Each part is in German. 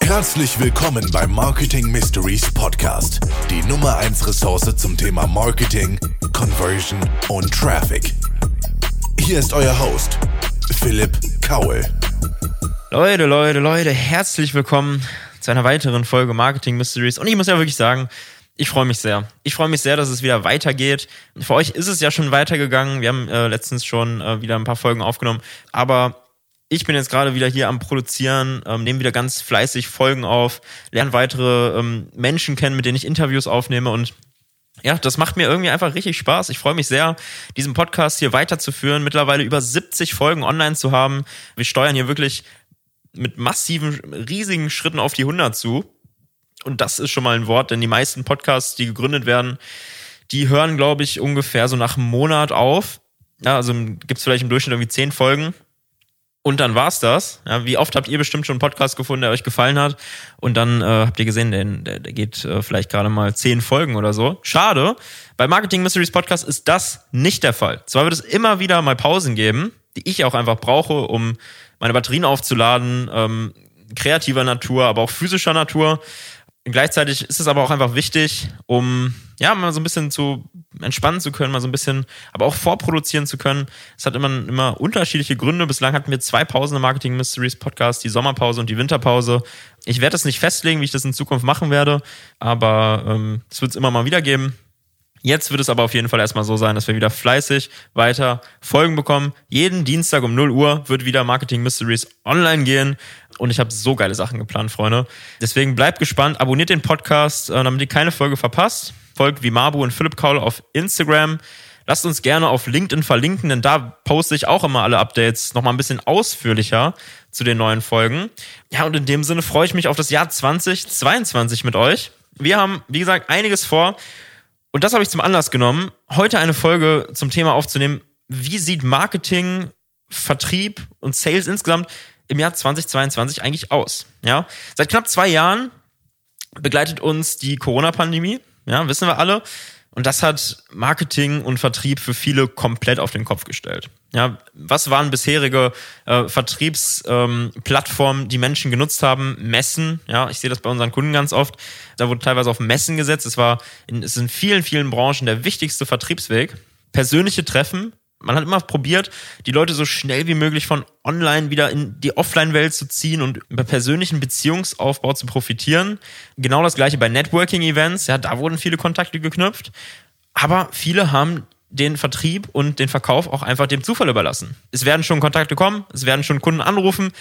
Herzlich willkommen beim Marketing Mysteries Podcast, die Nummer 1 Ressource zum Thema Marketing, Conversion und Traffic. Hier ist euer Host, Philipp Kaul. Leute, Leute, Leute, herzlich willkommen zu einer weiteren Folge Marketing Mysteries. Und ich muss ja wirklich sagen, ich freue mich sehr. Ich freue mich sehr, dass es wieder weitergeht. Für euch ist es ja schon weitergegangen. Wir haben äh, letztens schon äh, wieder ein paar Folgen aufgenommen. Aber ich bin jetzt gerade wieder hier am Produzieren, ähm, nehme wieder ganz fleißig Folgen auf, lerne weitere ähm, Menschen kennen, mit denen ich Interviews aufnehme und ja, das macht mir irgendwie einfach richtig Spaß. Ich freue mich sehr, diesen Podcast hier weiterzuführen, mittlerweile über 70 Folgen online zu haben. Wir steuern hier wirklich mit massiven, riesigen Schritten auf die 100 zu. Und das ist schon mal ein Wort, denn die meisten Podcasts, die gegründet werden, die hören, glaube ich, ungefähr so nach einem Monat auf. Ja, also gibt's vielleicht im Durchschnitt irgendwie 10 Folgen. Und dann war's das. Ja, wie oft habt ihr bestimmt schon einen Podcast gefunden, der euch gefallen hat? Und dann äh, habt ihr gesehen, der, der, geht äh, vielleicht gerade mal zehn Folgen oder so. Schade. Bei Marketing Mysteries Podcast ist das nicht der Fall. Zwar wird es immer wieder mal Pausen geben, die ich auch einfach brauche, um meine Batterien aufzuladen, ähm, kreativer Natur, aber auch physischer Natur. Gleichzeitig ist es aber auch einfach wichtig, um ja mal so ein bisschen zu entspannen zu können, mal so ein bisschen, aber auch vorproduzieren zu können. Es hat immer, immer unterschiedliche Gründe. Bislang hatten wir zwei Pausen im Marketing Mysteries Podcast, die Sommerpause und die Winterpause. Ich werde es nicht festlegen, wie ich das in Zukunft machen werde, aber ähm, es wird es immer mal wieder geben. Jetzt wird es aber auf jeden Fall erstmal so sein, dass wir wieder fleißig weiter Folgen bekommen. Jeden Dienstag um 0 Uhr wird wieder Marketing Mysteries online gehen. Und ich habe so geile Sachen geplant, Freunde. Deswegen bleibt gespannt, abonniert den Podcast, äh, damit ihr keine Folge verpasst. Folgt wie Mabu und Philipp Kaul auf Instagram. Lasst uns gerne auf LinkedIn verlinken, denn da poste ich auch immer alle Updates nochmal ein bisschen ausführlicher zu den neuen Folgen. Ja, und in dem Sinne freue ich mich auf das Jahr 2022 mit euch. Wir haben, wie gesagt, einiges vor. Und das habe ich zum Anlass genommen, heute eine Folge zum Thema aufzunehmen. Wie sieht Marketing, Vertrieb und Sales insgesamt im Jahr 2022 eigentlich aus? Ja, seit knapp zwei Jahren begleitet uns die Corona-Pandemie. Ja, wissen wir alle. Und das hat Marketing und Vertrieb für viele komplett auf den Kopf gestellt. Ja, was waren bisherige äh, Vertriebsplattformen, ähm, die Menschen genutzt haben? Messen. Ja, ich sehe das bei unseren Kunden ganz oft. Da wurde teilweise auf Messen gesetzt. Es war, in, es ist in vielen, vielen Branchen der wichtigste Vertriebsweg. Persönliche Treffen, man hat immer probiert, die Leute so schnell wie möglich von online wieder in die Offline-Welt zu ziehen und über persönlichen Beziehungsaufbau zu profitieren. Genau das gleiche bei Networking-Events. Ja, da wurden viele Kontakte geknüpft. Aber viele haben den Vertrieb und den Verkauf auch einfach dem Zufall überlassen. Es werden schon Kontakte kommen, es werden schon Kunden anrufen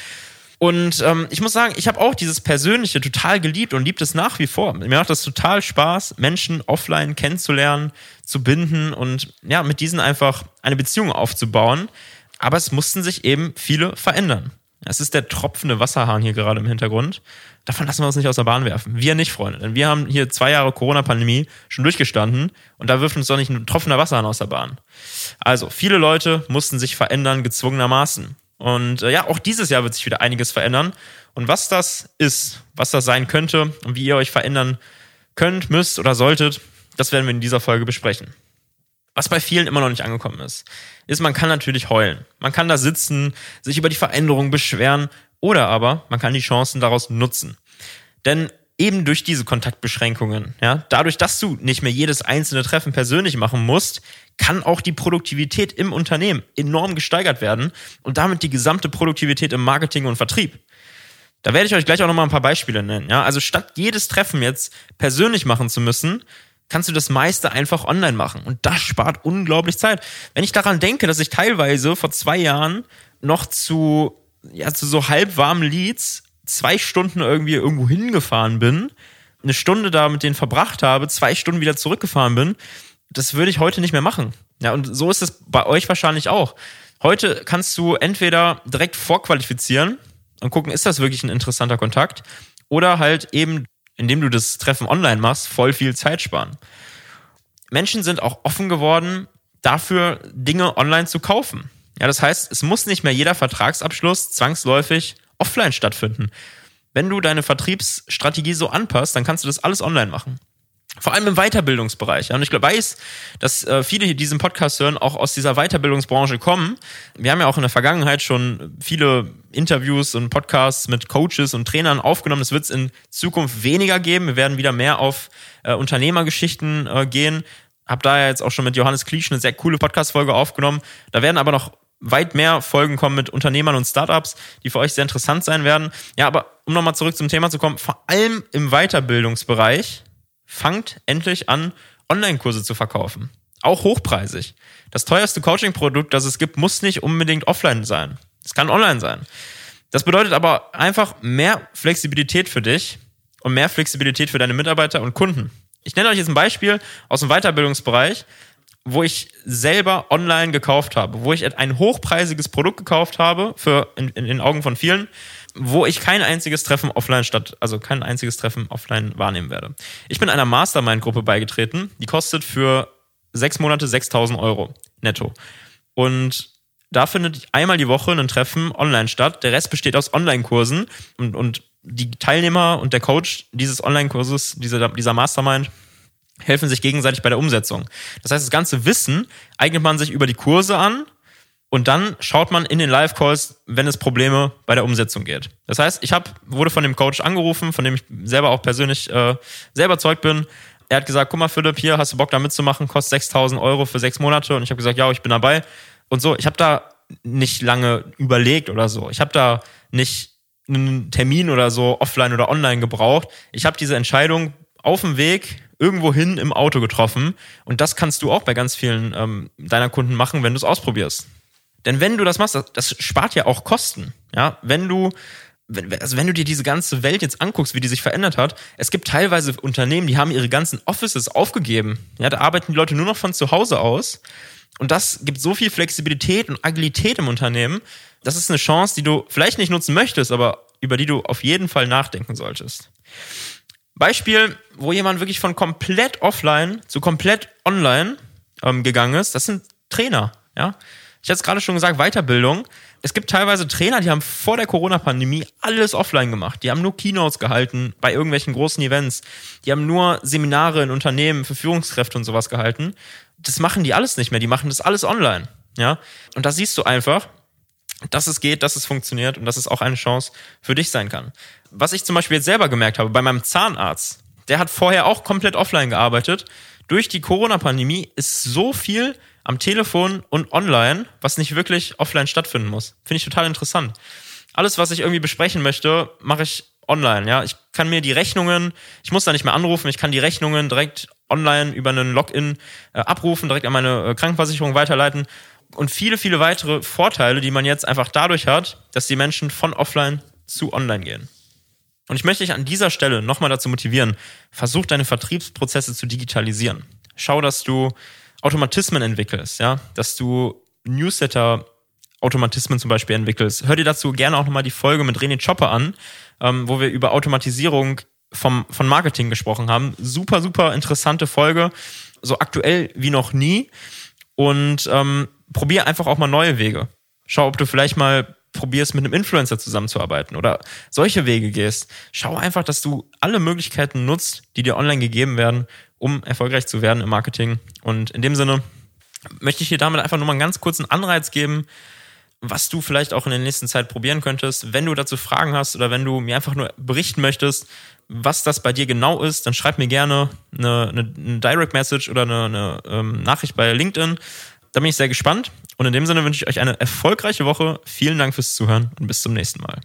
und ähm, ich muss sagen, ich habe auch dieses Persönliche total geliebt und liebt es nach wie vor. Mir macht das total Spaß, Menschen offline kennenzulernen, zu binden und ja, mit diesen einfach eine Beziehung aufzubauen. Aber es mussten sich eben viele verändern. Es ist der tropfende Wasserhahn hier gerade im Hintergrund. Davon lassen wir uns nicht aus der Bahn werfen. Wir nicht, Freunde. Denn wir haben hier zwei Jahre Corona-Pandemie schon durchgestanden und da wirft uns doch nicht ein tropfender Wasserhahn aus der Bahn. Also, viele Leute mussten sich verändern, gezwungenermaßen. Und äh, ja, auch dieses Jahr wird sich wieder einiges verändern. Und was das ist, was das sein könnte und wie ihr euch verändern könnt, müsst oder solltet, das werden wir in dieser Folge besprechen. Was bei vielen immer noch nicht angekommen ist, ist, man kann natürlich heulen. Man kann da sitzen, sich über die Veränderung beschweren oder aber man kann die Chancen daraus nutzen. Denn eben durch diese Kontaktbeschränkungen, ja, dadurch, dass du nicht mehr jedes einzelne Treffen persönlich machen musst, kann auch die Produktivität im Unternehmen enorm gesteigert werden und damit die gesamte Produktivität im Marketing und Vertrieb. Da werde ich euch gleich auch nochmal ein paar Beispiele nennen. Ja? Also statt jedes Treffen jetzt persönlich machen zu müssen, kannst du das meiste einfach online machen. Und das spart unglaublich Zeit. Wenn ich daran denke, dass ich teilweise vor zwei Jahren noch zu, ja, zu so halbwarmen Leads zwei Stunden irgendwie irgendwo hingefahren bin, eine Stunde da mit denen verbracht habe, zwei Stunden wieder zurückgefahren bin, das würde ich heute nicht mehr machen. Ja, und so ist es bei euch wahrscheinlich auch. Heute kannst du entweder direkt vorqualifizieren und gucken, ist das wirklich ein interessanter Kontakt, oder halt eben, indem du das Treffen online machst, voll viel Zeit sparen. Menschen sind auch offen geworden, dafür Dinge online zu kaufen. Ja, das heißt, es muss nicht mehr jeder Vertragsabschluss zwangsläufig offline stattfinden. Wenn du deine Vertriebsstrategie so anpasst, dann kannst du das alles online machen. Vor allem im Weiterbildungsbereich. Und ich glaube, weiß, dass äh, viele, die diesen Podcast hören, auch aus dieser Weiterbildungsbranche kommen. Wir haben ja auch in der Vergangenheit schon viele Interviews und Podcasts mit Coaches und Trainern aufgenommen. Das wird es in Zukunft weniger geben. Wir werden wieder mehr auf äh, Unternehmergeschichten äh, gehen. Hab da jetzt auch schon mit Johannes Kliesch eine sehr coole Podcast-Folge aufgenommen. Da werden aber noch weit mehr Folgen kommen mit Unternehmern und Startups, die für euch sehr interessant sein werden. Ja, aber um nochmal zurück zum Thema zu kommen, vor allem im Weiterbildungsbereich fangt endlich an, Online-Kurse zu verkaufen. Auch hochpreisig. Das teuerste Coaching-Produkt, das es gibt, muss nicht unbedingt offline sein. Es kann online sein. Das bedeutet aber einfach mehr Flexibilität für dich und mehr Flexibilität für deine Mitarbeiter und Kunden. Ich nenne euch jetzt ein Beispiel aus dem Weiterbildungsbereich, wo ich selber online gekauft habe, wo ich ein hochpreisiges Produkt gekauft habe, für in, in den Augen von vielen, wo ich kein einziges Treffen offline statt, also kein einziges Treffen offline wahrnehmen werde. Ich bin einer Mastermind-Gruppe beigetreten, die kostet für sechs Monate 6000 Euro netto. Und da findet einmal die Woche ein Treffen online statt. Der Rest besteht aus Online-Kursen und, und die Teilnehmer und der Coach dieses Online-Kurses, dieser, dieser Mastermind, helfen sich gegenseitig bei der Umsetzung. Das heißt, das ganze Wissen eignet man sich über die Kurse an und dann schaut man in den Live-Calls, wenn es Probleme bei der Umsetzung geht. Das heißt, ich hab, wurde von dem Coach angerufen, von dem ich selber auch persönlich äh, sehr überzeugt bin. Er hat gesagt, guck mal Philipp, hier hast du Bock da mitzumachen, kostet 6000 Euro für sechs Monate. Und ich habe gesagt, ja, ich bin dabei. Und so, ich habe da nicht lange überlegt oder so. Ich habe da nicht einen Termin oder so offline oder online gebraucht. Ich habe diese Entscheidung auf dem Weg irgendwo hin im Auto getroffen. Und das kannst du auch bei ganz vielen ähm, deiner Kunden machen, wenn du es ausprobierst. Denn wenn du das machst, das, das spart ja auch Kosten. Ja, wenn du also wenn du dir diese ganze Welt jetzt anguckst, wie die sich verändert hat, es gibt teilweise Unternehmen, die haben ihre ganzen Offices aufgegeben. Ja, da arbeiten die Leute nur noch von zu Hause aus. Und das gibt so viel Flexibilität und Agilität im Unternehmen. Das ist eine Chance, die du vielleicht nicht nutzen möchtest, aber über die du auf jeden Fall nachdenken solltest. Beispiel, wo jemand wirklich von komplett offline zu komplett online ähm, gegangen ist, das sind Trainer. Ja, ich hatte es gerade schon gesagt, Weiterbildung. Es gibt teilweise Trainer, die haben vor der Corona-Pandemie alles offline gemacht. Die haben nur Keynotes gehalten bei irgendwelchen großen Events. Die haben nur Seminare in Unternehmen für Führungskräfte und sowas gehalten. Das machen die alles nicht mehr. Die machen das alles online. Ja. Und da siehst du einfach, dass es geht, dass es funktioniert und dass es auch eine Chance für dich sein kann. Was ich zum Beispiel jetzt selber gemerkt habe, bei meinem Zahnarzt, der hat vorher auch komplett offline gearbeitet. Durch die Corona-Pandemie ist so viel am Telefon und online, was nicht wirklich offline stattfinden muss. Finde ich total interessant. Alles, was ich irgendwie besprechen möchte, mache ich online. Ja, ich kann mir die Rechnungen, ich muss da nicht mehr anrufen, ich kann die Rechnungen direkt online über einen Login äh, abrufen, direkt an meine äh, Krankenversicherung weiterleiten und viele, viele weitere Vorteile, die man jetzt einfach dadurch hat, dass die Menschen von offline zu online gehen. Und ich möchte dich an dieser Stelle nochmal dazu motivieren, versuch deine Vertriebsprozesse zu digitalisieren. Schau, dass du Automatismen entwickelst, ja, dass du Newsletter Automatismen zum Beispiel entwickelst. Hör dir dazu gerne auch nochmal die Folge mit René Chopper an, ähm, wo wir über Automatisierung vom, von Marketing gesprochen haben. Super, super interessante Folge, so aktuell wie noch nie. Und ähm, probier einfach auch mal neue Wege. Schau, ob du vielleicht mal probierst, mit einem Influencer zusammenzuarbeiten oder solche Wege gehst. Schau einfach, dass du alle Möglichkeiten nutzt, die dir online gegeben werden, um erfolgreich zu werden im Marketing. Und in dem Sinne möchte ich dir damit einfach nur mal einen ganz kurzen Anreiz geben, was du vielleicht auch in der nächsten Zeit probieren könntest. Wenn du dazu Fragen hast oder wenn du mir einfach nur berichten möchtest, was das bei dir genau ist, dann schreib mir gerne eine, eine, eine Direct Message oder eine, eine ähm, Nachricht bei LinkedIn. Da bin ich sehr gespannt. Und in dem Sinne wünsche ich euch eine erfolgreiche Woche. Vielen Dank fürs Zuhören und bis zum nächsten Mal.